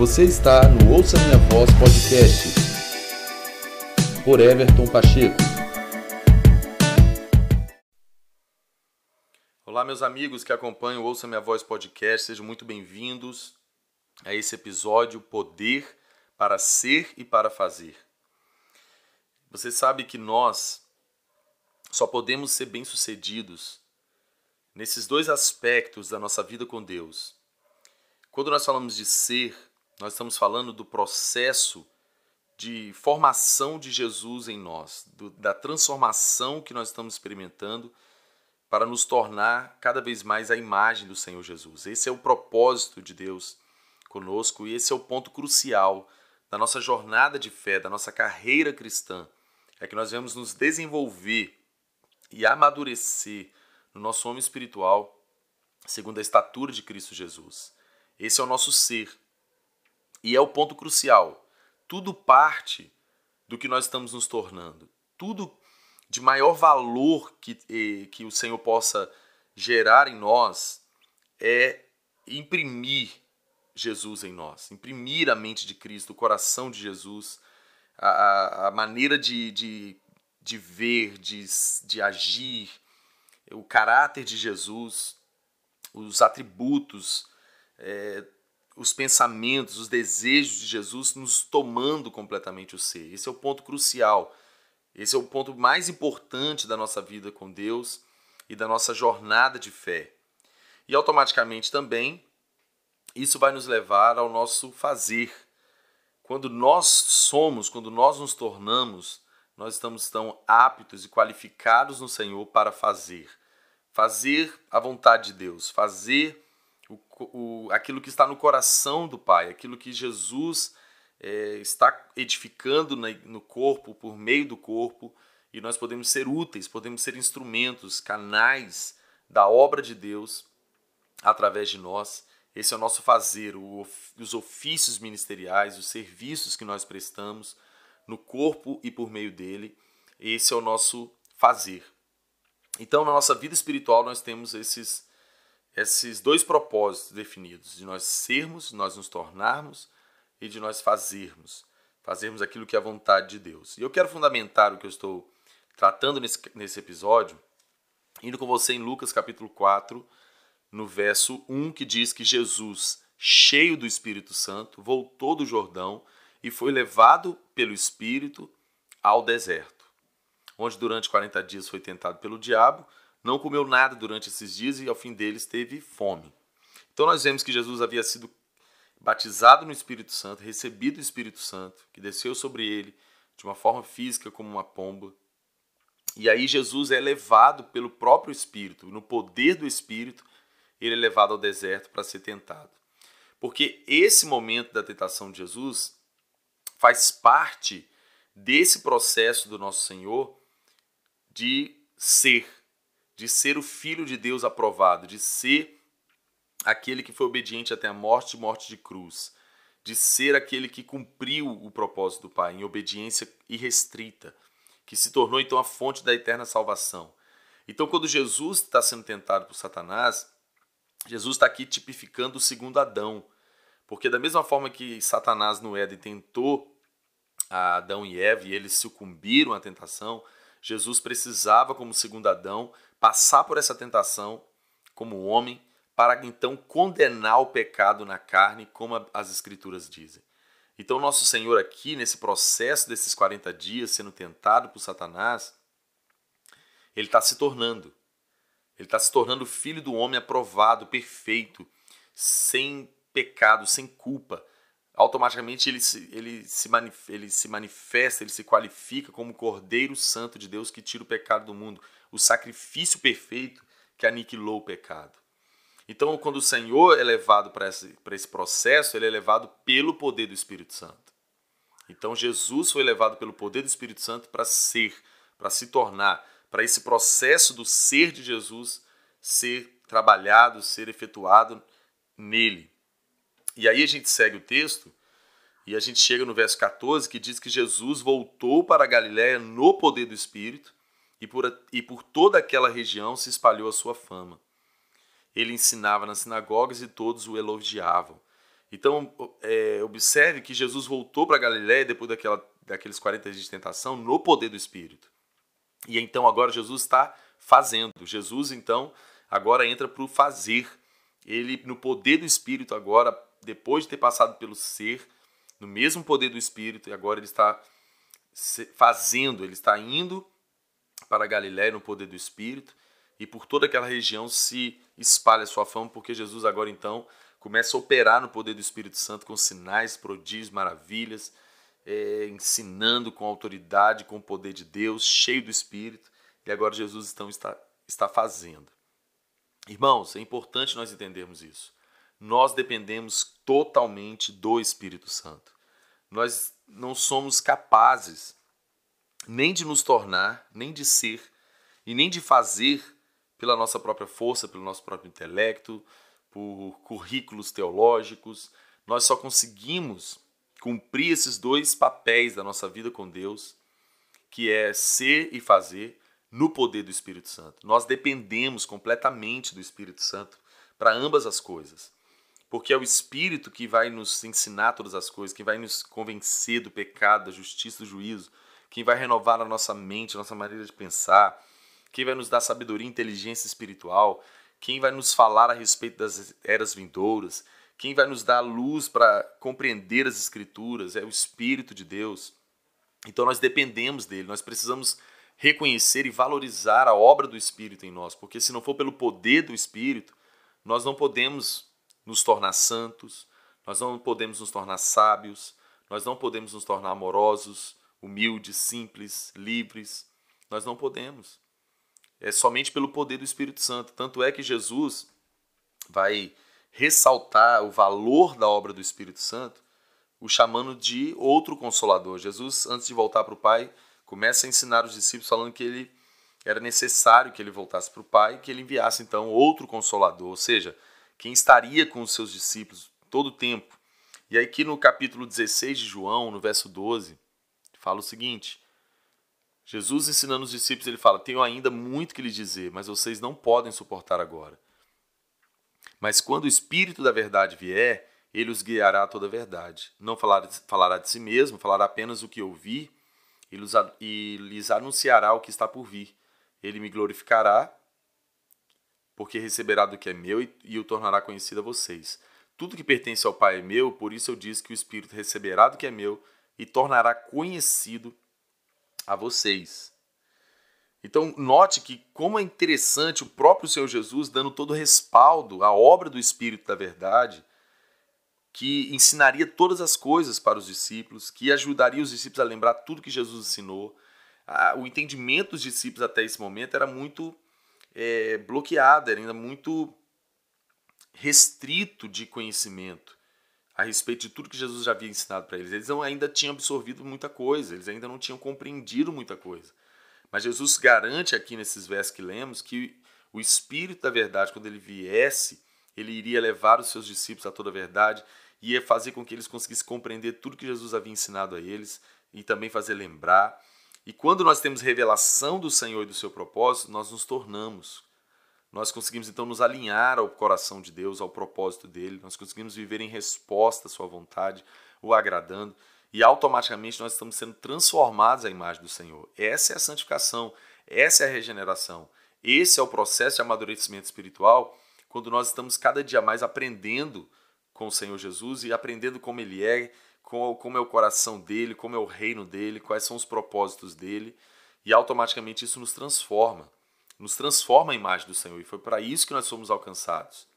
Você está no Ouça Minha Voz Podcast por Everton Pacheco. Olá, meus amigos que acompanham o Ouça Minha Voz Podcast, sejam muito bem-vindos a esse episódio Poder para Ser e para Fazer. Você sabe que nós só podemos ser bem-sucedidos nesses dois aspectos da nossa vida com Deus. Quando nós falamos de ser, nós estamos falando do processo de formação de Jesus em nós, do, da transformação que nós estamos experimentando para nos tornar cada vez mais a imagem do Senhor Jesus. Esse é o propósito de Deus conosco e esse é o ponto crucial da nossa jornada de fé, da nossa carreira cristã. É que nós vamos nos desenvolver e amadurecer no nosso homem espiritual segundo a estatura de Cristo Jesus. Esse é o nosso ser. E é o ponto crucial. Tudo parte do que nós estamos nos tornando. Tudo de maior valor que, que o Senhor possa gerar em nós é imprimir Jesus em nós, imprimir a mente de Cristo, o coração de Jesus, a, a maneira de, de, de ver, de, de agir, o caráter de Jesus, os atributos, é, os pensamentos, os desejos de Jesus nos tomando completamente o ser. Esse é o ponto crucial. Esse é o ponto mais importante da nossa vida com Deus e da nossa jornada de fé. E automaticamente também isso vai nos levar ao nosso fazer. Quando nós somos, quando nós nos tornamos, nós estamos tão aptos e qualificados no Senhor para fazer. Fazer a vontade de Deus, fazer o, o, aquilo que está no coração do Pai, aquilo que Jesus é, está edificando na, no corpo, por meio do corpo, e nós podemos ser úteis, podemos ser instrumentos, canais da obra de Deus através de nós. Esse é o nosso fazer, o, os ofícios ministeriais, os serviços que nós prestamos no corpo e por meio dele. Esse é o nosso fazer. Então, na nossa vida espiritual, nós temos esses, esses dois propósitos definidos: de nós sermos, de nós nos tornarmos e de nós fazermos. Fazermos aquilo que é a vontade de Deus. E eu quero fundamentar o que eu estou tratando nesse, nesse episódio, indo com você em Lucas capítulo 4, no verso 1, que diz que Jesus, cheio do Espírito Santo, voltou do Jordão e foi levado pelo Espírito ao deserto, onde durante 40 dias foi tentado pelo diabo, não comeu nada durante esses dias e ao fim deles teve fome. Então nós vemos que Jesus havia sido batizado no Espírito Santo, recebido o Espírito Santo, que desceu sobre ele de uma forma física como uma pomba. E aí Jesus é levado pelo próprio Espírito, no poder do Espírito, ele é levado ao deserto para ser tentado. Porque esse momento da tentação de Jesus faz parte desse processo do nosso Senhor de ser, de ser o Filho de Deus aprovado, de ser aquele que foi obediente até a morte morte de cruz, de ser aquele que cumpriu o propósito do Pai em obediência irrestrita, que se tornou então a fonte da eterna salvação. Então, quando Jesus está sendo tentado por Satanás, Jesus está aqui tipificando o segundo Adão. Porque da mesma forma que Satanás no Éden tentou a Adão e Eva e eles sucumbiram à tentação, Jesus precisava, como segundo Adão, passar por essa tentação como homem para então condenar o pecado na carne, como as escrituras dizem. Então, nosso Senhor aqui, nesse processo desses 40 dias, sendo tentado por Satanás, ele está se tornando. Ele está se tornando filho do homem aprovado, perfeito, sem pecado, sem culpa. Automaticamente ele se, ele, se manif ele se manifesta, ele se qualifica como Cordeiro Santo de Deus que tira o pecado do mundo, o sacrifício perfeito que aniquilou o pecado. Então, quando o Senhor é levado para esse, esse processo, ele é levado pelo poder do Espírito Santo. Então, Jesus foi levado pelo poder do Espírito Santo para ser, para se tornar, para esse processo do ser de Jesus ser trabalhado, ser efetuado nele. E aí a gente segue o texto e a gente chega no verso 14 que diz que Jesus voltou para a Galiléia no poder do Espírito e por, e por toda aquela região se espalhou a sua fama. Ele ensinava nas sinagogas e todos o elogiavam. Então, é, observe que Jesus voltou para Galiléia depois daquela, daqueles 40 dias de tentação no poder do Espírito. E então agora Jesus está fazendo. Jesus, então, agora entra para o fazer. Ele, no poder do Espírito, agora, depois de ter passado pelo ser, no mesmo poder do Espírito, e agora ele está fazendo, ele está indo para Galiléia no poder do Espírito, e por toda aquela região se espalha a sua fama, porque Jesus agora então começa a operar no poder do Espírito Santo com sinais, prodígios, maravilhas, é, ensinando com autoridade, com o poder de Deus, cheio do Espírito, e agora Jesus então está, está fazendo. Irmãos, é importante nós entendermos isso. Nós dependemos totalmente do Espírito Santo. Nós não somos capazes nem de nos tornar, nem de ser e nem de fazer pela nossa própria força, pelo nosso próprio intelecto, por currículos teológicos. Nós só conseguimos cumprir esses dois papéis da nossa vida com Deus, que é ser e fazer no poder do Espírito Santo. Nós dependemos completamente do Espírito Santo para ambas as coisas. Porque é o Espírito que vai nos ensinar todas as coisas, que vai nos convencer do pecado, da justiça, do juízo, quem vai renovar a nossa mente, a nossa maneira de pensar, quem vai nos dar sabedoria e inteligência espiritual, quem vai nos falar a respeito das eras vindouras, quem vai nos dar luz para compreender as Escrituras, é o Espírito de Deus. Então nós dependemos dele, nós precisamos reconhecer e valorizar a obra do Espírito em nós, porque se não for pelo poder do Espírito, nós não podemos nos tornar santos, nós não podemos nos tornar sábios, nós não podemos nos tornar amorosos, humildes, simples, livres. Nós não podemos é somente pelo poder do Espírito Santo. Tanto é que Jesus vai ressaltar o valor da obra do Espírito Santo, o chamando de outro consolador. Jesus, antes de voltar para o Pai, começa a ensinar os discípulos falando que ele era necessário que ele voltasse para o Pai que ele enviasse então outro consolador, ou seja, quem estaria com os seus discípulos todo o tempo. E aí aqui no capítulo 16 de João, no verso 12, fala o seguinte: Jesus ensinando os discípulos, ele fala: Tenho ainda muito que lhes dizer, mas vocês não podem suportar agora. Mas quando o Espírito da verdade vier, ele os guiará a toda a verdade. Não falará, falará de si mesmo, falará apenas o que ouvir e lhes anunciará o que está por vir. Ele me glorificará, porque receberá do que é meu e o tornará conhecido a vocês. Tudo que pertence ao Pai é meu, por isso eu disse que o Espírito receberá do que é meu e tornará conhecido a vocês. Então, note que como é interessante o próprio Senhor Jesus dando todo o respaldo à obra do Espírito da Verdade, que ensinaria todas as coisas para os discípulos, que ajudaria os discípulos a lembrar tudo que Jesus ensinou. O entendimento dos discípulos até esse momento era muito é, bloqueado, era ainda muito restrito de conhecimento a respeito de tudo que Jesus já havia ensinado para eles. Eles não, ainda tinham absorvido muita coisa, eles ainda não tinham compreendido muita coisa. Mas Jesus garante aqui nesses versos que lemos que o Espírito da verdade, quando ele viesse, ele iria levar os seus discípulos a toda a verdade, ia fazer com que eles conseguissem compreender tudo que Jesus havia ensinado a eles e também fazer lembrar. E quando nós temos revelação do Senhor e do seu propósito, nós nos tornamos nós conseguimos então nos alinhar ao coração de Deus, ao propósito dele, nós conseguimos viver em resposta à sua vontade, o agradando, e automaticamente nós estamos sendo transformados à imagem do Senhor. Essa é a santificação, essa é a regeneração. Esse é o processo de amadurecimento espiritual, quando nós estamos cada dia mais aprendendo com o Senhor Jesus e aprendendo como ele é, como é o coração dele, como é o reino dele, quais são os propósitos dele, e automaticamente isso nos transforma nos transforma a imagem do Senhor. E foi para isso que nós fomos alcançados.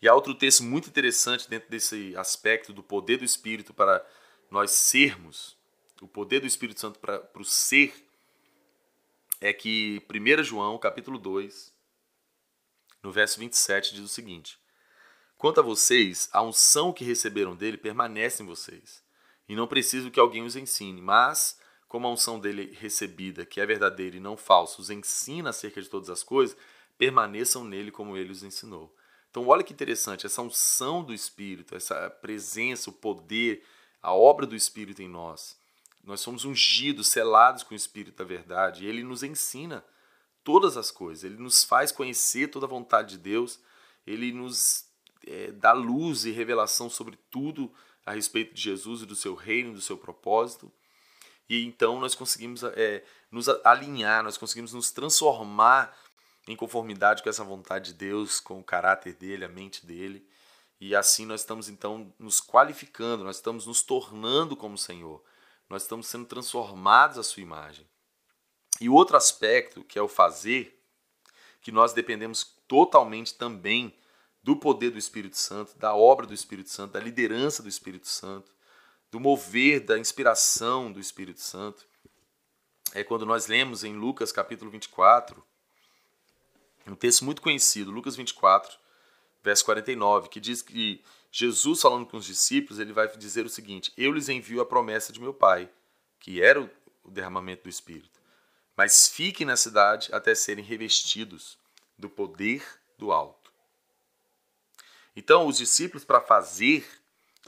E há outro texto muito interessante dentro desse aspecto do poder do Espírito para nós sermos, o poder do Espírito Santo para, para o ser, é que 1 João, capítulo 2, no verso 27, diz o seguinte: Quanto a vocês, a unção que receberam dele permanece em vocês, e não preciso que alguém os ensine, mas como a unção dele recebida, que é verdadeira e não falsa, os ensina acerca de todas as coisas, permaneçam nele como ele os ensinou. Então, olha que interessante, essa unção do Espírito, essa presença, o poder, a obra do Espírito em nós. Nós somos ungidos, selados com o Espírito da verdade, e ele nos ensina todas as coisas, ele nos faz conhecer toda a vontade de Deus, ele nos é, dar luz e revelação sobre tudo a respeito de Jesus e do seu reino, do seu propósito. E então nós conseguimos é, nos alinhar, nós conseguimos nos transformar em conformidade com essa vontade de Deus, com o caráter dele, a mente dele. E assim nós estamos então nos qualificando, nós estamos nos tornando como Senhor. Nós estamos sendo transformados à sua imagem. E outro aspecto, que é o fazer, que nós dependemos totalmente também do poder do Espírito Santo, da obra do Espírito Santo, da liderança do Espírito Santo, do mover, da inspiração do Espírito Santo. É quando nós lemos em Lucas capítulo 24, um texto muito conhecido, Lucas 24, verso 49, que diz que Jesus falando com os discípulos, ele vai dizer o seguinte: Eu lhes envio a promessa de meu Pai, que era o derramamento do Espírito. Mas fiquem na cidade até serem revestidos do poder do alto. Então, os discípulos, para fazer,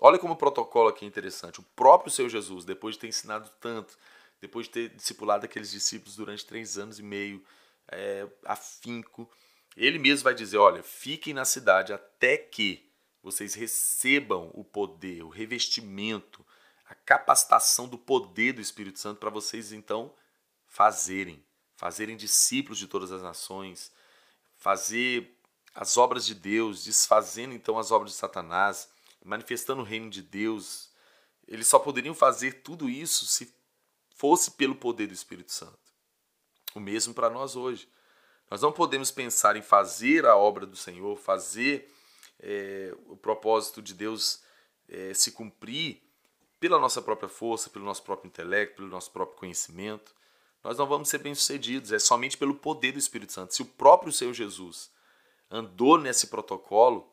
olha como o protocolo aqui é interessante. O próprio Senhor Jesus, depois de ter ensinado tanto, depois de ter discipulado aqueles discípulos durante três anos e meio, é, afinco, ele mesmo vai dizer: olha, fiquem na cidade até que vocês recebam o poder, o revestimento, a capacitação do poder do Espírito Santo para vocês então fazerem, fazerem discípulos de todas as nações, fazer as obras de Deus, desfazendo então as obras de Satanás, manifestando o reino de Deus. Eles só poderiam fazer tudo isso se fosse pelo poder do Espírito Santo. O mesmo para nós hoje. Nós não podemos pensar em fazer a obra do Senhor, fazer é, o propósito de Deus é, se cumprir pela nossa própria força, pelo nosso próprio intelecto, pelo nosso próprio conhecimento. Nós não vamos ser bem-sucedidos, é somente pelo poder do Espírito Santo. Se o próprio Senhor Jesus andou nesse protocolo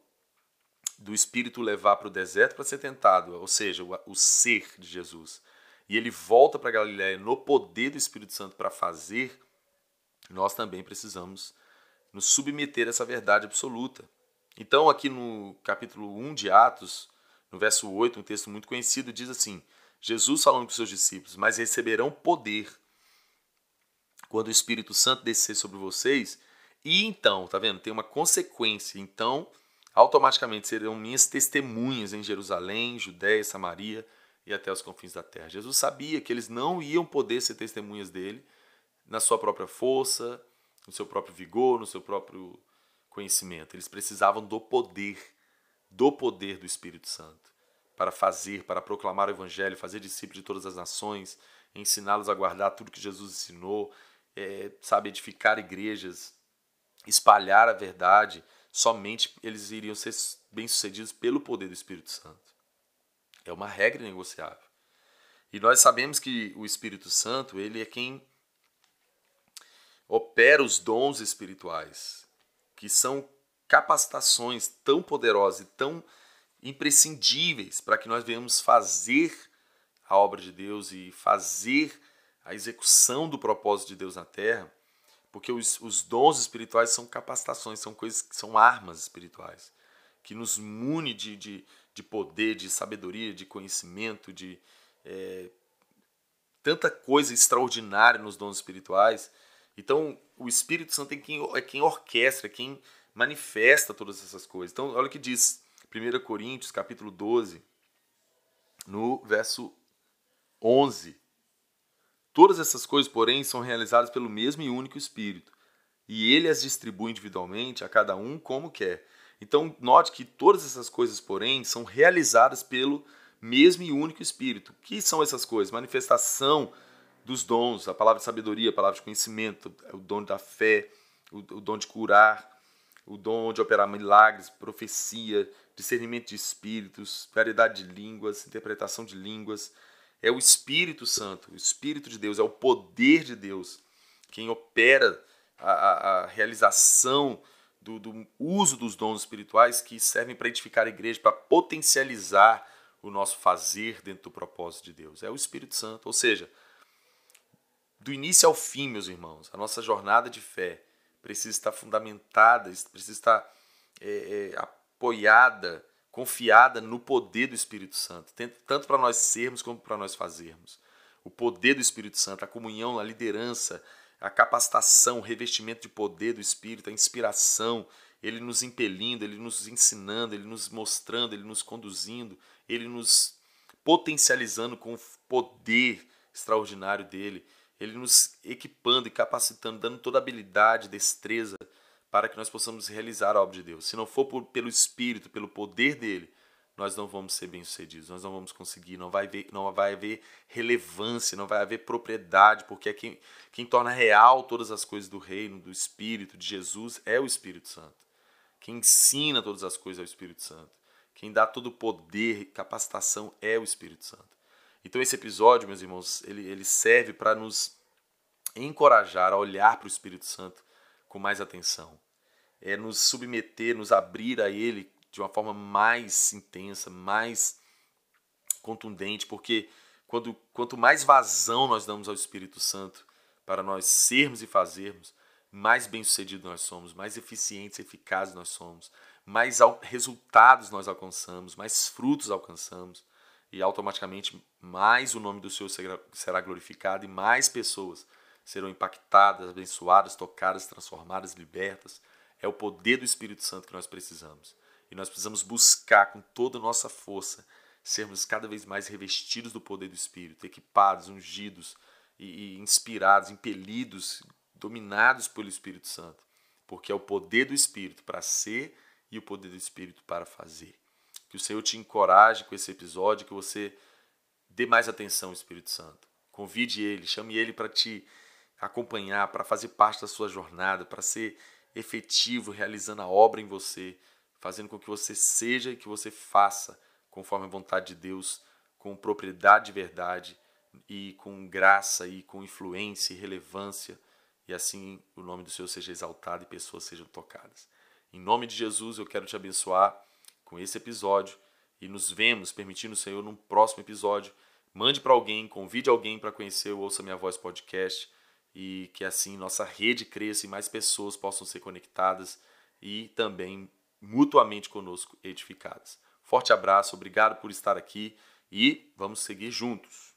do Espírito levar para o deserto para ser tentado, ou seja, o, o ser de Jesus, e ele volta para Galiléia no poder do Espírito Santo para fazer, nós também precisamos nos submeter a essa verdade absoluta. Então, aqui no capítulo 1 de Atos, no verso 8, um texto muito conhecido, diz assim: Jesus falando com seus discípulos, mas receberão poder quando o Espírito Santo descer sobre vocês, e então, tá vendo? Tem uma consequência. Então, automaticamente serão minhas testemunhas em Jerusalém, Judéia, Samaria e até os confins da terra. Jesus sabia que eles não iam poder ser testemunhas dele na sua própria força, no seu próprio vigor, no seu próprio conhecimento. Eles precisavam do poder, do poder do Espírito Santo para fazer, para proclamar o Evangelho, fazer discípulos de todas as nações, ensiná-los a guardar tudo que Jesus ensinou, é, sabe, edificar igrejas, espalhar a verdade. Somente eles iriam ser bem-sucedidos pelo poder do Espírito Santo. É uma regra negociável. E nós sabemos que o Espírito Santo, ele é quem opera os dons espirituais, que são capacitações tão poderosas e tão imprescindíveis para que nós venhamos fazer a obra de Deus e fazer a execução do propósito de Deus na terra, porque os, os dons espirituais são capacitações, são coisas que são armas espirituais, que nos mune de, de, de poder, de sabedoria, de conhecimento, de é, tanta coisa extraordinária nos dons espirituais então, o Espírito Santo é quem, é quem orquestra, é quem manifesta todas essas coisas. Então, olha o que diz 1 Coríntios, capítulo 12, no verso 11. Todas essas coisas, porém, são realizadas pelo mesmo e único Espírito, e ele as distribui individualmente a cada um como quer. Então, note que todas essas coisas, porém, são realizadas pelo mesmo e único Espírito. O que são essas coisas? Manifestação dos dons, a palavra de sabedoria, a palavra de conhecimento, o dom da fé, o, o dom de curar, o dom de operar milagres, profecia, discernimento de espíritos, variedade de línguas, interpretação de línguas. É o Espírito Santo, o Espírito de Deus, é o poder de Deus quem opera a, a, a realização do, do, uso dos dons espirituais que servem para edificar a igreja, para potencializar o nosso fazer dentro do propósito de Deus. É o Espírito Santo, ou seja, do início ao fim, meus irmãos, a nossa jornada de fé precisa estar fundamentada, precisa estar é, é, apoiada, confiada no poder do Espírito Santo, tanto para nós sermos como para nós fazermos. O poder do Espírito Santo, a comunhão, a liderança, a capacitação, o revestimento de poder do Espírito, a inspiração, ele nos impelindo, ele nos ensinando, ele nos mostrando, ele nos conduzindo, ele nos potencializando com o poder extraordinário dele, ele nos equipando e capacitando, dando toda habilidade, destreza para que nós possamos realizar a obra de Deus. Se não for por, pelo Espírito, pelo poder dele, nós não vamos ser bem-sucedidos, nós não vamos conseguir, não vai, haver, não vai haver relevância, não vai haver propriedade, porque é quem, quem torna real todas as coisas do reino, do Espírito, de Jesus, é o Espírito Santo. Quem ensina todas as coisas é o Espírito Santo. Quem dá todo o poder, capacitação é o Espírito Santo. Então esse episódio, meus irmãos, ele, ele serve para nos encorajar a olhar para o Espírito Santo com mais atenção. É nos submeter, nos abrir a Ele de uma forma mais intensa, mais contundente, porque quando, quanto mais vazão nós damos ao Espírito Santo para nós sermos e fazermos, mais bem-sucedidos nós somos, mais eficientes e eficazes nós somos, mais resultados nós alcançamos, mais frutos alcançamos e automaticamente mais o nome do Senhor será glorificado e mais pessoas serão impactadas, abençoadas, tocadas, transformadas, libertas. É o poder do Espírito Santo que nós precisamos. E nós precisamos buscar com toda a nossa força sermos cada vez mais revestidos do poder do Espírito, equipados, ungidos e, inspirados, impelidos, dominados pelo Espírito Santo. Porque é o poder do Espírito para ser e o poder do Espírito para fazer. Que o Senhor te encoraje com esse episódio, que você dê mais atenção ao Espírito Santo. Convide ele, chame ele para te acompanhar, para fazer parte da sua jornada, para ser efetivo realizando a obra em você, fazendo com que você seja e que você faça conforme a vontade de Deus, com propriedade de verdade e com graça e com influência e relevância, e assim o nome do Senhor seja exaltado e pessoas sejam tocadas. Em nome de Jesus, eu quero te abençoar com esse episódio e nos vemos, permitindo o Senhor, num próximo episódio. Mande para alguém, convide alguém para conhecer o Ouça Minha Voz podcast e que assim nossa rede cresça e mais pessoas possam ser conectadas e também mutuamente conosco edificadas. Forte abraço, obrigado por estar aqui e vamos seguir juntos.